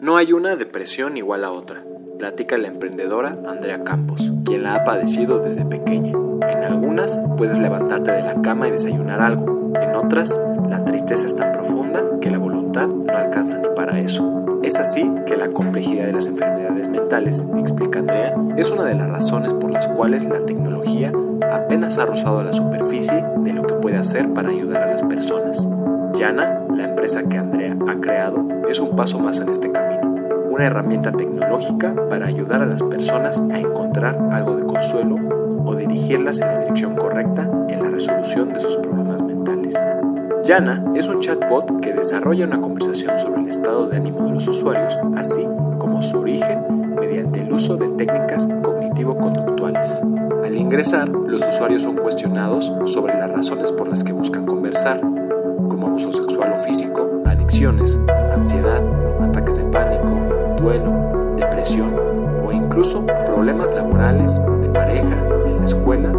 No hay una depresión igual a otra, platica la emprendedora Andrea Campos, quien la ha padecido desde pequeña. En algunas puedes levantarte de la cama y desayunar algo, en otras la tristeza es tan profunda que la voluntad no alcanza ni para eso. Es así que la complejidad de las enfermedades mentales, explica Andrea, es una de las razones por las cuales la tecnología apenas ha rozado la superficie de lo que puede hacer para ayudar a las personas. Yana, la empresa que Andrea ha creado, es un paso más en este camino, una herramienta tecnológica para ayudar a las personas a encontrar algo de consuelo o dirigirlas en la dirección correcta en la resolución de sus problemas mentales. Yana es un chatbot que desarrolla una conversación sobre el estado de ánimo de los usuarios, así como su origen mediante el uso de técnicas cognitivo-conductuales. Al ingresar, los usuarios son cuestionados sobre las razones por las que buscan conversar, como abuso sexual o físico, adicciones, ansiedad, ataques de pánico, duelo, depresión o incluso problemas laborales, de pareja, en la escuela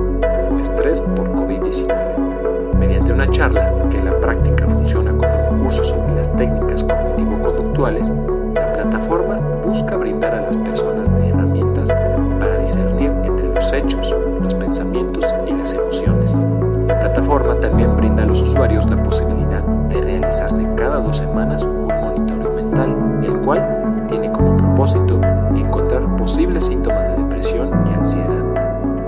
o estrés por COVID-19. Mediante una charla que en la práctica funciona como un curso sobre las técnicas cognitivo-conductuales, la plataforma busca brindar a las personas herramientas para discernir entre los hechos, los pensamientos y las emociones. La plataforma también brinda a los usuarios la posibilidad realizarse cada dos semanas un monitoreo mental, el cual tiene como propósito encontrar posibles síntomas de depresión y ansiedad,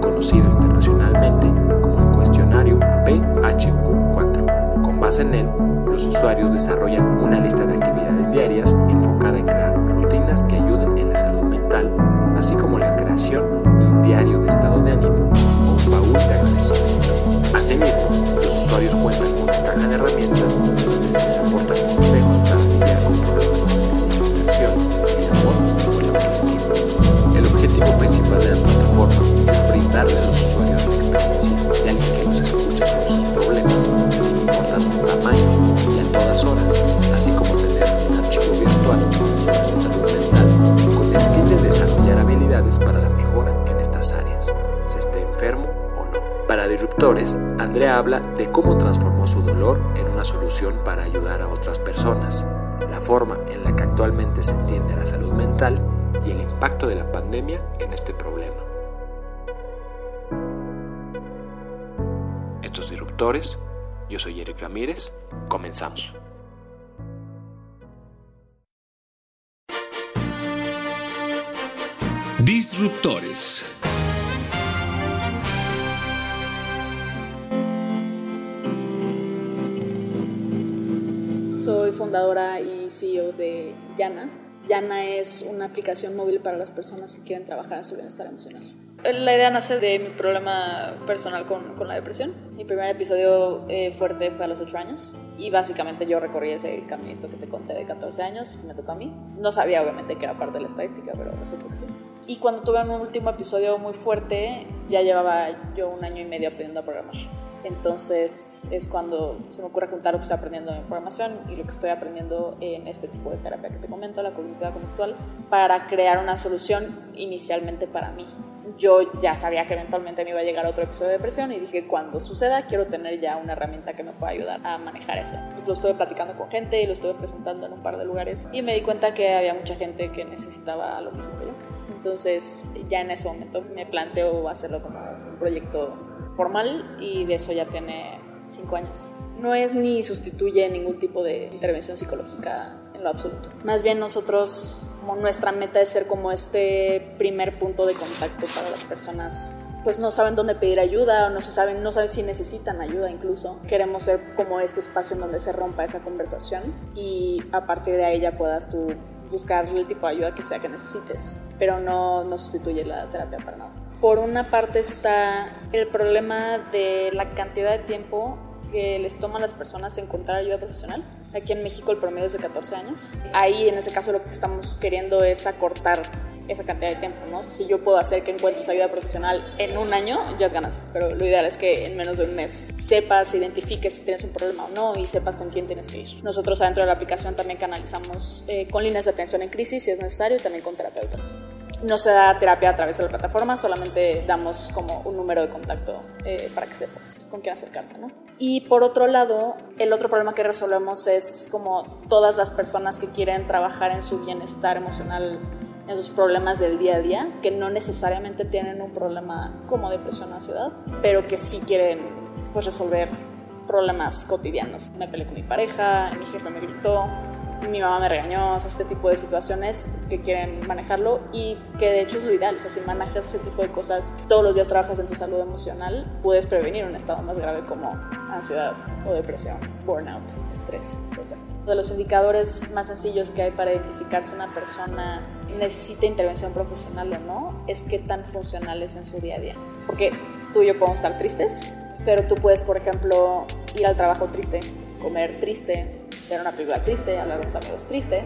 conocido internacionalmente como el cuestionario PHQ-4. Con base en él, los usuarios desarrollan una lista de actividades diarias enfocada en crear rutinas que ayuden en la salud mental, así como la creación de un diario de estado de ánimo baúl de agradecimiento. Asimismo, los usuarios cuentan con una caja de herramientas donde se les aportan consejos para lidiar con problemas la alimentación, el amor o la autoestima. El objetivo principal de la plataforma es brindarle a los usuarios la experiencia de alguien que los escucha sobre sus problemas sin importar su tamaño y a todas horas, así como tener un archivo virtual sobre su salud mental con el fin de desarrollar habilidades para la mejora Disruptores, Andrea habla de cómo transformó su dolor en una solución para ayudar a otras personas, la forma en la que actualmente se entiende la salud mental y el impacto de la pandemia en este problema. Estos disruptores, yo soy Eric Ramírez, comenzamos. Disruptores. Soy fundadora y CEO de Yana. Yana es una aplicación móvil para las personas que quieren trabajar en su bienestar emocional. La idea nace de mi problema personal con, con la depresión. Mi primer episodio eh, fuerte fue a los 8 años y básicamente yo recorrí ese caminito que te conté de 14 años, me tocó a mí. No sabía obviamente que era parte de la estadística, pero resulta que sí. Y cuando tuve un último episodio muy fuerte, ya llevaba yo un año y medio aprendiendo a programar. Entonces es cuando se me ocurre juntar lo que estoy aprendiendo en programación y lo que estoy aprendiendo en este tipo de terapia que te comento, la cognitiva conductual, para crear una solución inicialmente para mí. Yo ya sabía que eventualmente me iba a llegar otro episodio de depresión y dije, cuando suceda, quiero tener ya una herramienta que me pueda ayudar a manejar eso. Pues lo estuve platicando con gente y lo estuve presentando en un par de lugares y me di cuenta que había mucha gente que necesitaba lo mismo que yo. Entonces ya en ese momento me planteo hacerlo como un proyecto formal y de eso ya tiene cinco años. No es ni sustituye ningún tipo de intervención psicológica en lo absoluto. Más bien nosotros, como nuestra meta es ser como este primer punto de contacto para las personas pues no saben dónde pedir ayuda o no se saben no saben si necesitan ayuda incluso queremos ser como este espacio en donde se rompa esa conversación y a partir de ahí ya puedas tú buscar el tipo de ayuda que sea que necesites pero no, no sustituye la terapia para nada por una parte está el problema de la cantidad de tiempo que les toma a las personas encontrar ayuda profesional. Aquí en México el promedio es de 14 años. Ahí en ese caso lo que estamos queriendo es acortar esa cantidad de tiempo, ¿no? Si yo puedo hacer que encuentres ayuda profesional en un año, ya es ganancia, pero lo ideal es que en menos de un mes sepas, identifiques si tienes un problema o no y sepas con quién tienes que ir. Nosotros adentro de la aplicación también canalizamos eh, con líneas de atención en crisis si es necesario y también con terapeutas. No se da terapia a través de la plataforma, solamente damos como un número de contacto eh, para que sepas con quién acercarte, ¿no? Y por otro lado, el otro problema que resolvemos es como todas las personas que quieren trabajar en su bienestar emocional en sus problemas del día a día, que no necesariamente tienen un problema como depresión o ansiedad, pero que sí quieren pues resolver problemas cotidianos. Me peleé con mi pareja, mi jefe me gritó, mi mamá me regañó, o sea, este tipo de situaciones que quieren manejarlo y que de hecho es lo ideal, o sea, si manejas ese tipo de cosas, todos los días trabajas en tu salud emocional, puedes prevenir un estado más grave como ansiedad o depresión, burnout, estrés, etc. De los indicadores más sencillos que hay para identificar si una persona necesita intervención profesional o no es qué tan funcional es en su día a día. Porque tú y yo podemos estar tristes, pero tú puedes, por ejemplo, ir al trabajo triste, comer triste, ver una película triste, hablar con amigos triste,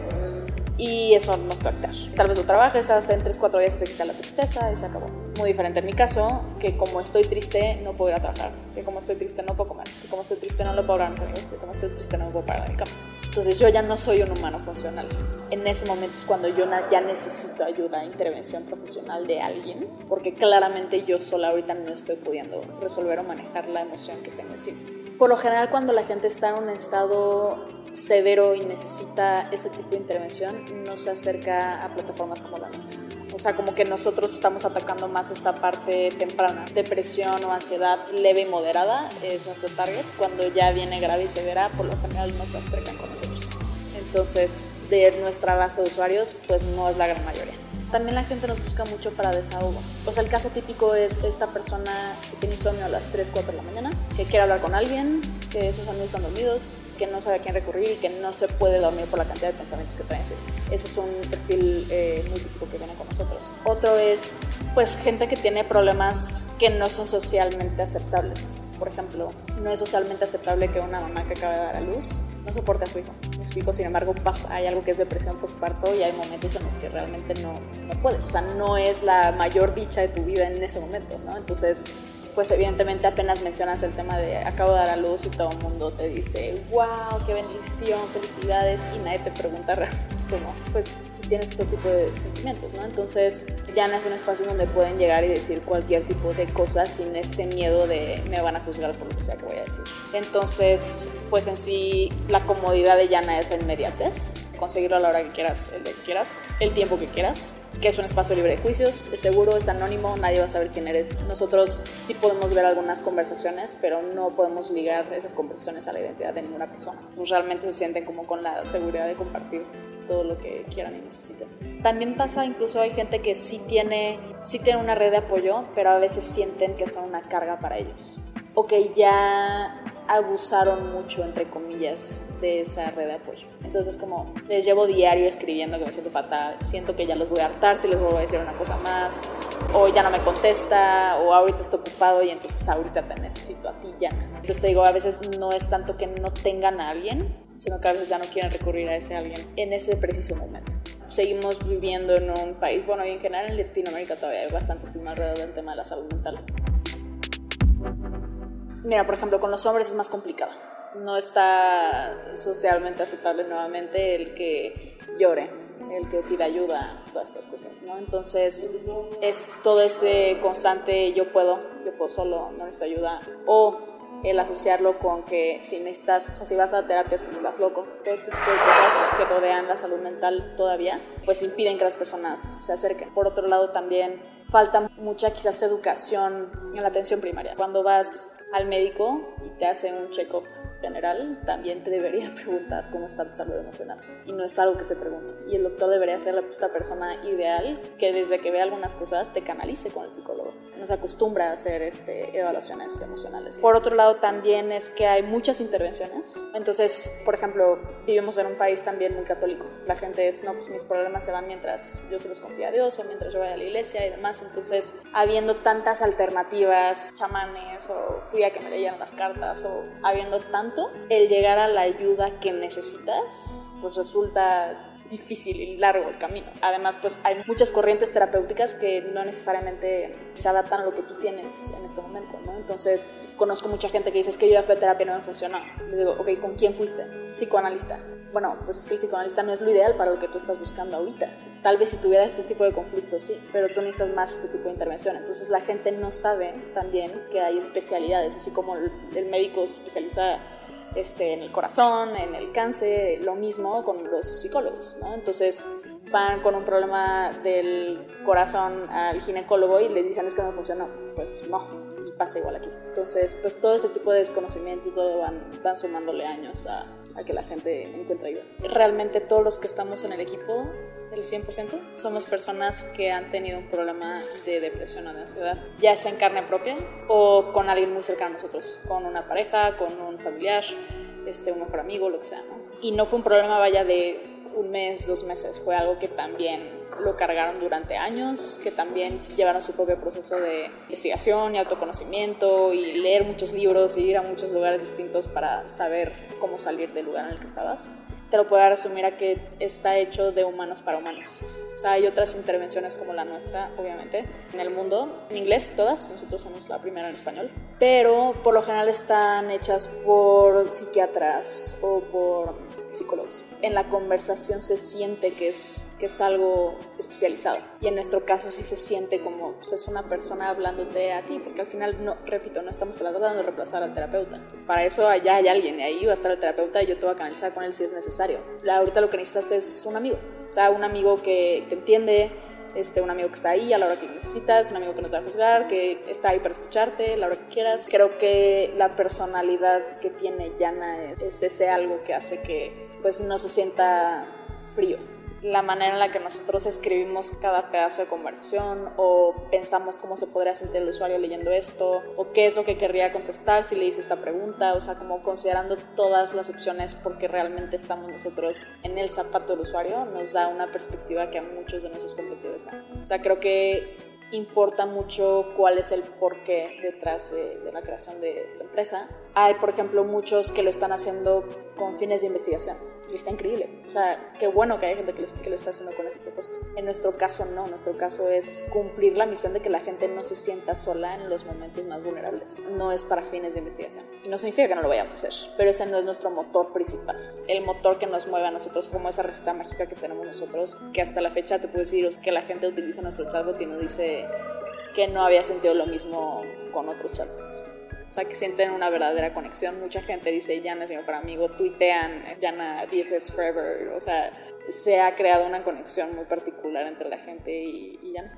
y eso no es tratar. Tal vez lo trabajes, en 3, 4 días te quita la tristeza y se acabó. Muy diferente en mi caso, que como estoy triste no puedo ir a trabajar, que como estoy triste no puedo comer, que como estoy triste no lo puedo hablar a mis amigos, que como estoy triste no me puedo parar mi cama. Entonces yo ya no soy un humano funcional. En ese momento es cuando yo ya necesito ayuda, intervención profesional de alguien, porque claramente yo sola ahorita no estoy pudiendo resolver o manejar la emoción que tengo encima. Por lo general cuando la gente está en un estado severo y necesita ese tipo de intervención, no se acerca a plataformas como la nuestra. O sea, como que nosotros estamos atacando más esta parte temprana. Depresión o ansiedad leve y moderada es nuestro target. Cuando ya viene grave y severa, por lo general no se acercan con nosotros. Entonces, de nuestra base de usuarios, pues no es la gran mayoría. También la gente nos busca mucho para desahogo. O sea, el caso típico es esta persona que tiene insomnio a las 3, 4 de la mañana, que quiere hablar con alguien, que sus amigos están dormidos, que no sabe a quién recurrir y que no se puede dormir por la cantidad de pensamientos que trae. Ese es un perfil eh, muy típico que viene con nosotros. Otro es, pues, gente que tiene problemas que no son socialmente aceptables. Por ejemplo, no es socialmente aceptable que una mamá que acaba de dar a luz no soporte a su hijo. Me explico, sin embargo, pasa, hay algo que es depresión postparto y hay momentos en los que realmente no, no puedes. O sea, no es la mayor dicha de tu vida en ese momento, ¿no? Entonces, pues evidentemente apenas mencionas el tema de acabo de dar a luz y todo el mundo te dice, wow, qué bendición, felicidades, y nadie te pregunta realmente cómo, pues si tienes este tipo de sentimientos, ¿no? Entonces ya no es un espacio donde pueden llegar y decir cualquier tipo de cosas sin este miedo de me van a juzgar por lo que sea que voy a decir. Entonces, pues en sí la comodidad de Yana es la inmediatez, conseguirlo a la hora que quieras, el que quieras, el tiempo que quieras, que es un espacio libre de juicios, es seguro, es anónimo, nadie va a saber quién eres. Nosotros sí podemos ver algunas conversaciones, pero no podemos ligar esas conversaciones a la identidad de ninguna persona. Pues realmente se sienten como con la seguridad de compartir todo lo que quieran y necesiten. También pasa, incluso hay gente que sí tiene, sí tiene una red de apoyo, pero a veces sienten que son una carga para ellos. O que ya abusaron mucho, entre comillas, de esa red de apoyo. Entonces, como les llevo diario escribiendo que me siento fatal, siento que ya los voy a hartar si les vuelvo a decir una cosa más, o ya no me contesta, o ahorita estoy ocupado y entonces ahorita te necesito a ti ya. Entonces te digo, a veces no es tanto que no tengan a alguien, sino que a veces ya no quieren recurrir a ese alguien en ese preciso momento. Seguimos viviendo en un país, bueno, y en general en Latinoamérica todavía hay bastante estigma alrededor del tema de la salud mental Mira, por ejemplo, con los hombres es más complicado. No está socialmente aceptable nuevamente el que llore, el que pida ayuda, todas estas cosas, ¿no? Entonces es todo este constante yo puedo, yo puedo solo, no necesito ayuda, o el asociarlo con que si necesitas, o sea, si vas a terapia es porque estás loco, todo este tipo de cosas que rodean la salud mental todavía, pues impiden que las personas se acerquen. Por otro lado, también falta mucha quizás educación en la atención primaria. Cuando vas al médico y te hace un check-up general también te debería preguntar cómo está tu salud emocional. Y no es algo que se pregunte. Y el doctor debería ser esta persona ideal que desde que ve algunas cosas te canalice con el psicólogo. No se acostumbra a hacer este, evaluaciones emocionales. Por otro lado, también es que hay muchas intervenciones. Entonces, por ejemplo, vivimos en un país también muy católico. La gente es, no, pues mis problemas se van mientras yo se los confío a Dios o mientras yo vaya a la iglesia y demás. Entonces, habiendo tantas alternativas, chamanes o fui a que me leyeran las cartas o habiendo tanto, el llegar a la ayuda que necesitas, pues resulta difícil y largo el camino. Además, pues hay muchas corrientes terapéuticas que no necesariamente se adaptan a lo que tú tienes en este momento, ¿no? Entonces, conozco mucha gente que dice es que yo ya fui a terapia y no me funcionó. Le digo, ok, ¿con quién fuiste? Psicoanalista. Bueno, pues es que el psicoanalista no es lo ideal para lo que tú estás buscando ahorita. Tal vez si tuvieras este tipo de conflictos, sí, pero tú necesitas más este tipo de intervención. Entonces la gente no sabe también que hay especialidades, así como el médico se especializa este, en el corazón, en el cáncer, lo mismo con los psicólogos, ¿no? Entonces van con un problema del corazón al ginecólogo y le dicen es que no funcionó, pues no, y pasa igual aquí. Entonces, pues todo ese tipo de desconocimiento y todo van, van sumándole años a, a que la gente encuentre ayuda. Realmente todos los que estamos en el equipo el 100%, somos personas que han tenido un problema de depresión o de ansiedad, ya sea en carne propia o con alguien muy cercano a nosotros, con una pareja, con un familiar, este, un mejor amigo, lo que sea, ¿no? Y no fue un problema, vaya, de un mes, dos meses, fue algo que también lo cargaron durante años, que también llevaron su propio proceso de investigación y autoconocimiento y leer muchos libros y ir a muchos lugares distintos para saber cómo salir del lugar en el que estabas te lo puedo resumir a que está hecho de humanos para humanos. O sea, hay otras intervenciones como la nuestra, obviamente, en el mundo, en inglés todas, nosotros somos la primera en español, pero por lo general están hechas por psiquiatras o por psicólogos. En la conversación se siente que es, que es algo especializado y en nuestro caso sí se siente como pues, es una persona hablándote a ti, porque al final, no, repito, no estamos tratando de reemplazar al terapeuta. Para eso allá hay alguien y ahí va a estar el terapeuta y yo te voy a canalizar con él si es necesario. ahorita lo que necesitas es un amigo, o sea, un amigo que te entiende, este, un amigo que está ahí a la hora que necesitas, un amigo que no te va a juzgar, que está ahí para escucharte a la hora que quieras. Creo que la personalidad que tiene Yana es, es ese algo que hace que pues no se sienta frío la manera en la que nosotros escribimos cada pedazo de conversación o pensamos cómo se podría sentir el usuario leyendo esto o qué es lo que querría contestar si le hice esta pregunta, o sea, como considerando todas las opciones porque realmente estamos nosotros en el zapato del usuario, nos da una perspectiva que a muchos de nuestros competidores no. O sea, creo que importa mucho cuál es el porqué detrás de, de, la creación de tu empresa. Hay, por ejemplo, muchos que lo están haciendo con fines de investigación y está increíble. O sea, qué bueno que hay gente que lo, que lo está haciendo con ese propósito. En nuestro caso no, nuestro caso es cumplir la misión de que la gente no se sienta sola en los momentos más vulnerables. No es para fines de investigación. Y no significa que no lo vayamos a hacer, pero ese no es nuestro motor principal. El motor que nos mueve a nosotros, como esa receta mágica que tenemos nosotros, que hasta la fecha te puedo decir que la gente utiliza nuestro chatbot y nos dice que no había sentido lo mismo con otros chatbots. O sea, que sienten una verdadera conexión. Mucha gente dice, Yana es mi mejor amigo, tuitean, Yana BFFs Forever. O sea, se ha creado una conexión muy particular entre la gente y, y Yana.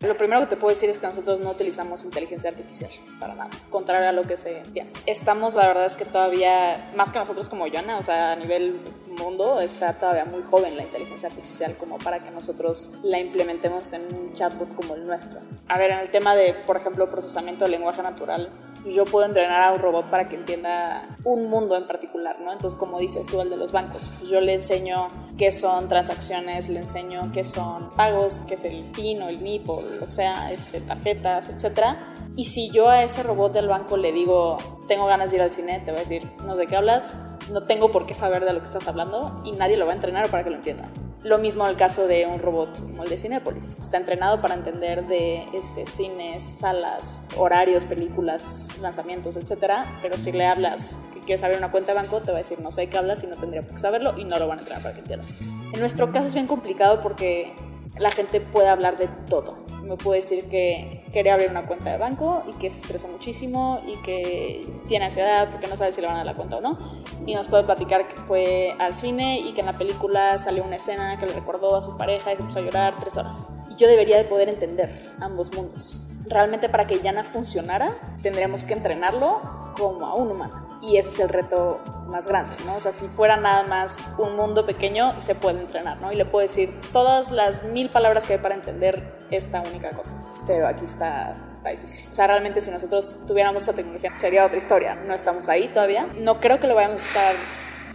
Lo primero que te puedo decir es que nosotros no utilizamos inteligencia artificial para nada, contrario a lo que se piensa. Estamos, la verdad es que todavía, más que nosotros como Yana, o sea, a nivel mundo está todavía muy joven la inteligencia artificial como para que nosotros la implementemos en un chatbot como el nuestro. A ver, en el tema de, por ejemplo, procesamiento de lenguaje natural, yo puedo entrenar a un robot para que entienda un mundo en particular, ¿no? Entonces, como dices tú, el de los bancos, pues yo le enseño qué son transacciones, le enseño qué son pagos, qué es el PIN o el NIP o lo que sea, este, tarjetas, etcétera. Y si yo a ese robot del banco le digo, tengo ganas de ir al cine, te va a decir, no de qué hablas, no tengo por qué saber de lo que estás hablando y nadie lo va a entrenar para que lo entienda. Lo mismo en el caso de un robot como el de Cinepolis. Está entrenado para entender de este, cines, salas, horarios, películas, lanzamientos, etc. Pero si le hablas que quieres abrir una cuenta de banco, te va a decir no sé qué hablas y no tendría por qué saberlo y no lo van a entrenar para que entienda. En nuestro caso es bien complicado porque la gente puede hablar de todo. Me puede decir que quiere abrir una cuenta de banco y que se estresó muchísimo y que tiene ansiedad porque no sabe si le van a dar la cuenta o no. Y nos puede platicar que fue al cine y que en la película salió una escena que le recordó a su pareja y se puso a llorar tres horas. Y yo debería de poder entender ambos mundos. Realmente para que Yana funcionara, tendríamos que entrenarlo como a un humano. Y ese es el reto más grande, ¿no? O sea, si fuera nada más un mundo pequeño, se puede entrenar, ¿no? Y le puedo decir todas las mil palabras que hay para entender esta única cosa. Pero aquí está, está difícil. O sea, realmente si nosotros tuviéramos esa tecnología, sería otra historia. No estamos ahí todavía. No creo que lo vayamos a estar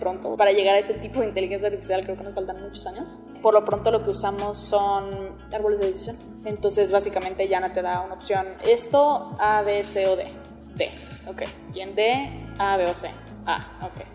pronto. Para llegar a ese tipo de inteligencia artificial creo que nos faltan muchos años. Por lo pronto lo que usamos son árboles de decisión. Entonces básicamente Yana te da una opción. Esto A, B, C o D. D, ok. Y en D, A, B o C. A, ok.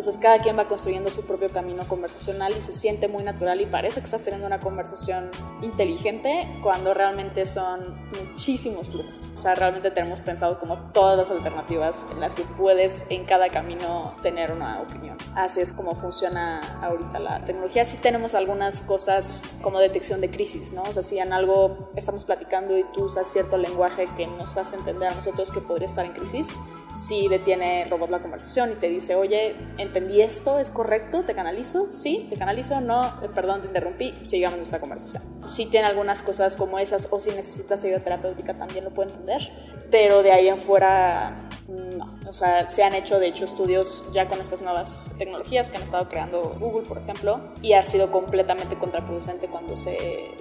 Entonces cada quien va construyendo su propio camino conversacional y se siente muy natural y parece que estás teniendo una conversación inteligente cuando realmente son muchísimos flujos. O sea, realmente tenemos pensado como todas las alternativas en las que puedes en cada camino tener una opinión. Así es como funciona ahorita la tecnología. Sí tenemos algunas cosas como detección de crisis, ¿no? O sea, si en algo estamos platicando y tú usas cierto lenguaje que nos hace entender a nosotros que podría estar en crisis, si detiene el robot la conversación y te dice, oye, entendí esto, ¿es correcto? ¿Te canalizo? Sí, te canalizo, no, eh, perdón, te interrumpí, sigamos nuestra conversación. Si tiene algunas cosas como esas o si necesitas ayuda terapéutica también lo puede entender, pero de ahí en fuera no. O sea, se han hecho de hecho estudios ya con estas nuevas tecnologías que han estado creando Google, por ejemplo, y ha sido completamente contraproducente cuando se,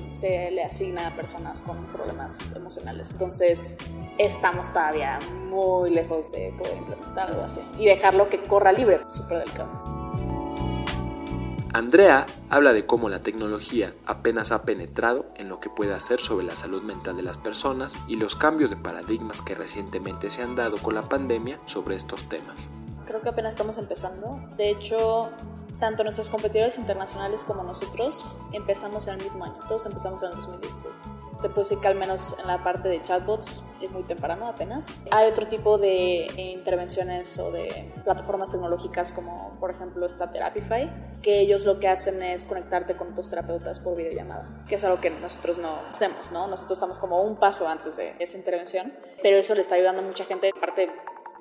se le asigna a personas con problemas emocionales. Entonces, estamos todavía muy lejos de poder implementar algo así y dejarlo que corra libre, súper delicado. Andrea habla de cómo la tecnología apenas ha penetrado en lo que puede hacer sobre la salud mental de las personas y los cambios de paradigmas que recientemente se han dado con la pandemia sobre estos temas. Creo que apenas estamos empezando. De hecho, tanto nuestros competidores internacionales como nosotros empezamos en el mismo año. Todos empezamos en el 2016. Te puedo decir que al menos en la parte de chatbots es muy temprano apenas. Hay otro tipo de intervenciones o de plataformas tecnológicas como por ejemplo está Therapify, que ellos lo que hacen es conectarte con tus terapeutas por videollamada, que es algo que nosotros no hacemos, ¿no? Nosotros estamos como un paso antes de esa intervención, pero eso le está ayudando a mucha gente, aparte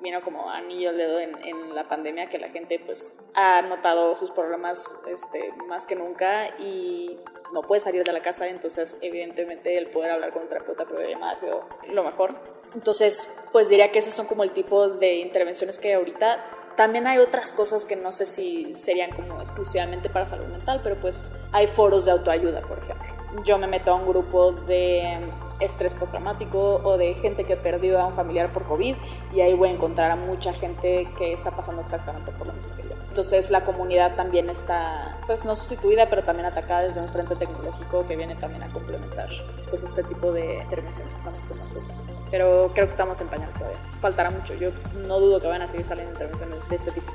vino como anillo al dedo en, en, la pandemia, que la gente pues ha notado sus problemas este, más que nunca y no puede salir de la casa, entonces evidentemente el poder hablar con un terapeuta llamada ha sido lo mejor. Entonces, pues diría que esos son como el tipo de intervenciones que ahorita también hay otras cosas que no sé si serían como exclusivamente para salud mental, pero pues hay foros de autoayuda, por ejemplo. Yo me meto a un grupo de estrés postraumático o de gente que perdió a un familiar por COVID y ahí voy a encontrar a mucha gente que está pasando exactamente por lo mismo que yo. Entonces la comunidad también está, pues no sustituida, pero también atacada desde un frente tecnológico que viene también a complementar pues este tipo de intervenciones que estamos haciendo nosotros. Pero creo que estamos en pañales todavía. Faltará mucho. Yo no dudo que van a seguir saliendo intervenciones de este tipo.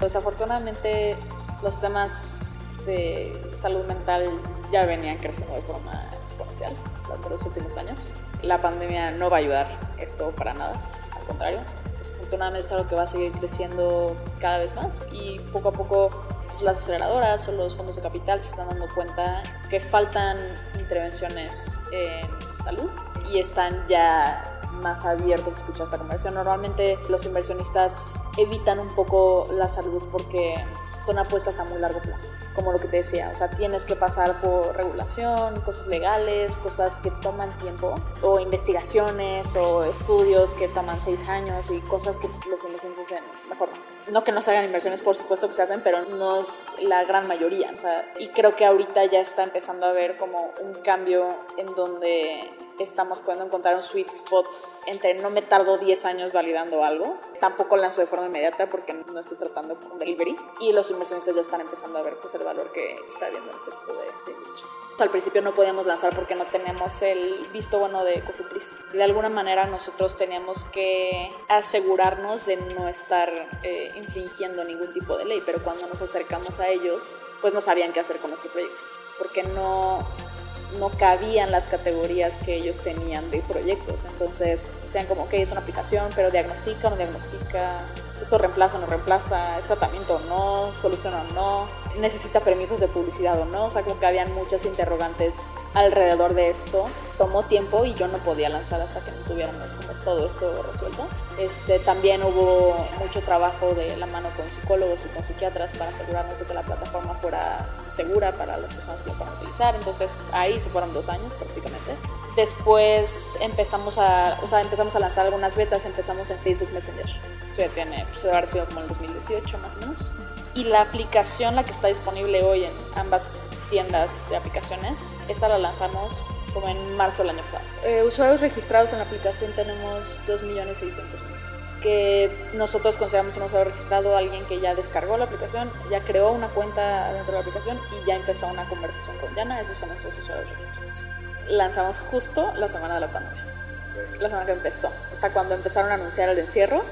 Desafortunadamente los temas salud mental ya venían creciendo de forma exponencial durante los últimos años. La pandemia no va a ayudar esto para nada, al contrario. Desafortunadamente es algo que va a seguir creciendo cada vez más y poco a poco pues, las aceleradoras o los fondos de capital se están dando cuenta que faltan intervenciones en salud y están ya más abiertos a escuchar esta conversación. Normalmente los inversionistas evitan un poco la salud porque son apuestas a muy largo plazo, como lo que te decía, o sea, tienes que pasar por regulación, cosas legales, cosas que toman tiempo, o investigaciones o estudios que toman seis años y cosas que los inversionistas hacen mejor. No que no se hagan inversiones, por supuesto que se hacen, pero no es la gran mayoría, o sea, y creo que ahorita ya está empezando a haber como un cambio en donde estamos pudiendo encontrar un sweet spot entre no me tardo 10 años validando algo, tampoco lanzo de forma inmediata porque no estoy tratando con delivery y los inversionistas ya están empezando a ver pues, el valor que está habiendo en este tipo de, industrias. Al principio no podíamos lanzar porque no teníamos el visto bueno de Cofipris. De alguna manera nosotros teníamos que asegurarnos de no estar eh, infringiendo ningún tipo de ley, pero cuando nos acercamos a ellos, pues no sabían qué hacer con nuestro proyecto, porque no no cabían las categorías que ellos tenían de proyectos. Entonces, sean como, ok, es una aplicación, pero diagnostica o no diagnostica, esto reemplaza o no reemplaza, es tratamiento o no, soluciona o no, necesita permisos de publicidad o no. O sea, como que habían muchas interrogantes alrededor de esto. Tomó tiempo y yo no podía lanzar hasta que no tuviéramos como todo esto resuelto. Este, también hubo mucho trabajo de la mano con psicólogos y con psiquiatras para asegurarnos de que la plataforma fuera segura para las personas que la fueran a utilizar. Entonces ahí se fueron dos años prácticamente Después empezamos a, o sea, empezamos a lanzar algunas betas, empezamos en Facebook Messenger. Esto ya tiene, pues haber sido como el 2018 más o menos. Y la aplicación, la que está disponible hoy en ambas tiendas de aplicaciones, esta la lanzamos como en marzo del año pasado. Eh, usuarios registrados en la aplicación tenemos 2.600.000 que nosotros consideramos un usuario registrado alguien que ya descargó la aplicación, ya creó una cuenta dentro de la aplicación y ya empezó una conversación con Yana, esos son nuestros usuarios registrados lanzamos justo la semana de la pandemia. La semana que empezó. O sea, cuando empezaron a anunciar el encierro,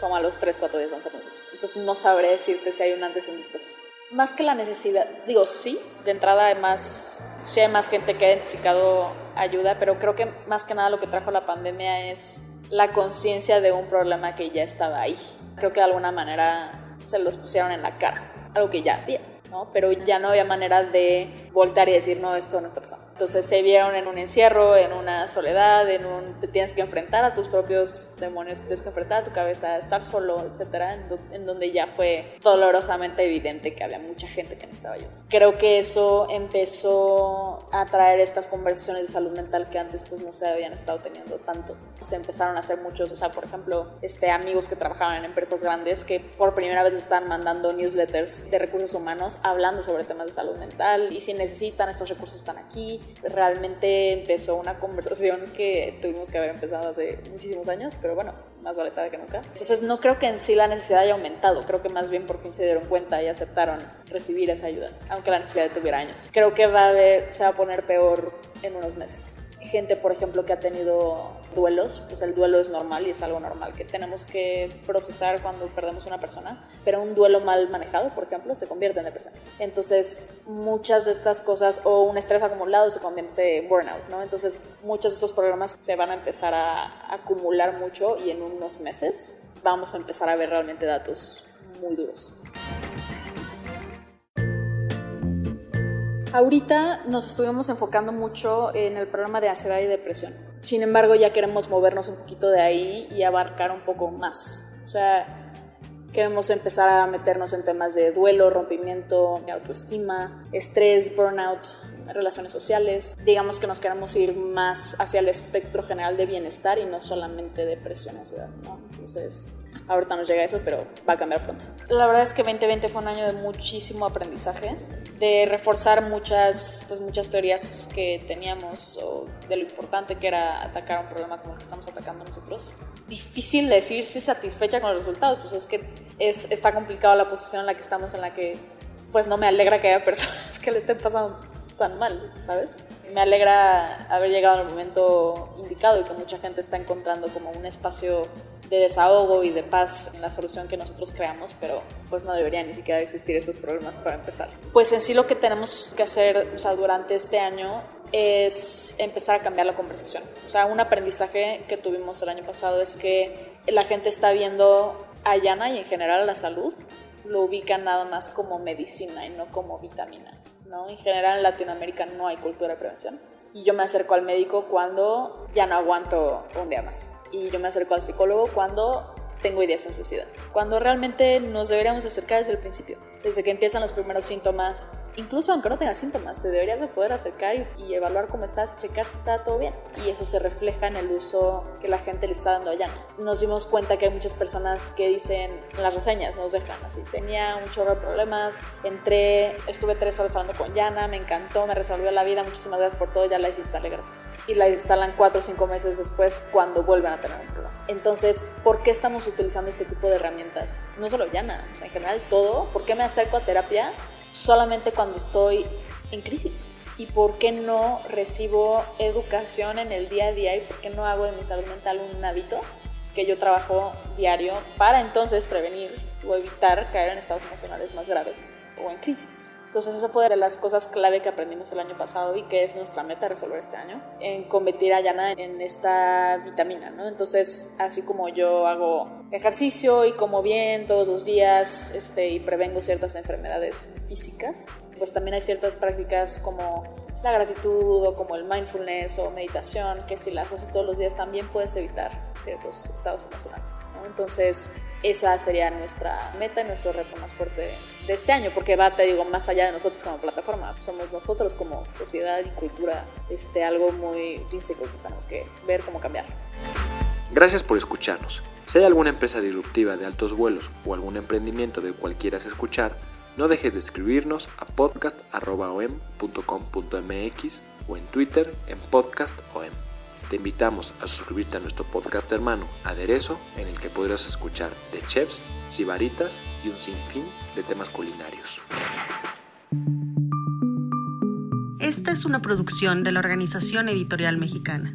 como a los 3, 4 días lanzamos nosotros. Entonces no sabré decirte si hay un antes y un después. Más que la necesidad, digo sí, de entrada hay más, sí hay más gente que ha identificado ayuda, pero creo que más que nada lo que trajo la pandemia es la conciencia de un problema que ya estaba ahí. Creo que de alguna manera se los pusieron en la cara, algo que ya había. ¿no? Pero ya no había manera de voltar y decir, no, esto no está pasando. Entonces se vieron en un encierro, en una soledad, en un... te tienes que enfrentar a tus propios demonios, te tienes que enfrentar a tu cabeza, estar solo, etcétera, en, donde ya fue dolorosamente evidente que había mucha gente que necesitaba ayuda. Creo que eso empezó a traer estas conversaciones de salud mental que antes pues no se habían estado teniendo tanto. Se empezaron a hacer muchos, o sea, por ejemplo, este, amigos que trabajaban en empresas grandes que por primera vez estaban mandando newsletters de recursos humanos hablando sobre temas de salud mental y si necesitan estos recursos están aquí. Realmente empezó una conversación que tuvimos que haber empezado hace muchísimos años, pero bueno, más vale tarde que nunca. Entonces no creo que en sí la necesidad haya aumentado, creo que más bien por fin se dieron cuenta y aceptaron recibir esa ayuda, aunque la necesidad tuviera años. Creo que va a haber, se va a poner peor en unos meses gente, por ejemplo, que ha tenido duelos, pues el duelo es normal y es algo normal que tenemos que procesar cuando perdemos una persona, pero un duelo mal manejado, por ejemplo, se convierte en depresión. Entonces, muchas de estas cosas, o un estrés acumulado se convierte en burnout, ¿no? Entonces, muchos de estos programas se van a empezar a acumular mucho y en unos meses vamos a empezar a ver realmente datos muy duros. Ahorita nos estuvimos enfocando mucho en el programa de ansiedad y depresión. Sin embargo, ya queremos movernos un poquito de ahí y abarcar un poco más. O sea, queremos empezar a meternos en temas de duelo, rompimiento, autoestima, estrés, burnout, relaciones sociales. Digamos que nos queremos ir más hacia el espectro general de bienestar y no solamente depresión y ansiedad, ¿no? Entonces, ahorita nos llega eso, pero va a cambiar pronto. La verdad es que 2020 fue un año de muchísimo aprendizaje, de reforzar muchas, pues muchas teorías que teníamos o de lo importante que era atacar un problema como el que estamos atacando nosotros. Difícil decirse satisfecha con los resultados, pues es que es, está complicada la posición en la que estamos, en la que pues no me alegra que haya personas que le estén pasando tan mal, ¿sabes? Me alegra haber llegado el momento indicado y que mucha gente está encontrando como un espacio de desahogo y de paz en la solución que nosotros creamos, pero pues no deberían ni siquiera existir estos problemas para empezar. Pues en sí lo que tenemos que hacer o sea, durante este año es empezar a cambiar la conversación. O sea, un aprendizaje que tuvimos el año pasado es que la gente está viendo a Yana y en general a la salud lo ubican nada más como medicina y no como vitamina. ¿No? En general en Latinoamérica no hay cultura de prevención. Y yo me acerco al médico cuando ya no aguanto un día más y yo me acerco al psicólogo cuando tengo ideación suicida. Cuando realmente nos deberíamos acercar desde el principio, desde que empiezan los primeros síntomas, incluso aunque no tengas síntomas, te deberías de poder acercar y, evaluar cómo estás, checar si está todo bien. Y eso se refleja en el uso que la gente le está dando a Yana. Nos dimos cuenta que hay muchas personas que dicen en las reseñas, nos dejan así, tenía un chorro de problemas, entré, estuve tres horas hablando con Yana, me encantó, me resolvió la vida, muchísimas gracias por todo, ya la instalé, gracias. Y la instalan cuatro o cinco meses después cuando vuelven a tener un problema. Entonces, ¿por qué estamos utilizando este tipo de herramientas? No solo Yana, o sea, en general todo. ¿Por qué me acerco a terapia solamente cuando estoy en crisis? ¿Y por qué no recibo educación en el día a día? ¿Y por qué no hago de mi salud mental un hábito que yo trabajo diario para entonces prevenir o evitar caer en estados emocionales más graves o en crisis? Entonces esa fue de las cosas clave que aprendimos el año pasado y que es nuestra meta resolver este año, en convertir a Yana en esta vitamina, ¿no? Entonces, así como yo hago ejercicio y como bien todos los días este, y prevengo ciertas enfermedades físicas, pues también hay ciertas prácticas como la gratitud o como el mindfulness o meditación, que si las haces todos los días también puedes evitar ciertos estados emocionales. Entonces, esa sería nuestra meta y nuestro reto más fuerte de este año, porque va, te digo, más allá de nosotros como plataforma, somos nosotros como sociedad y cultura, este, algo muy intrínseco que tenemos que ver cómo cambiar. Gracias por escucharnos. Si hay alguna empresa disruptiva de altos vuelos o algún emprendimiento del cual quieras escuchar, no dejes de escribirnos a podcast.om.com.mx o en Twitter en podcastom. Te invitamos a suscribirte a nuestro podcast hermano Aderezo, en el que podrás escuchar de chefs, sibaritas y un sinfín de temas culinarios. Esta es una producción de la Organización Editorial Mexicana.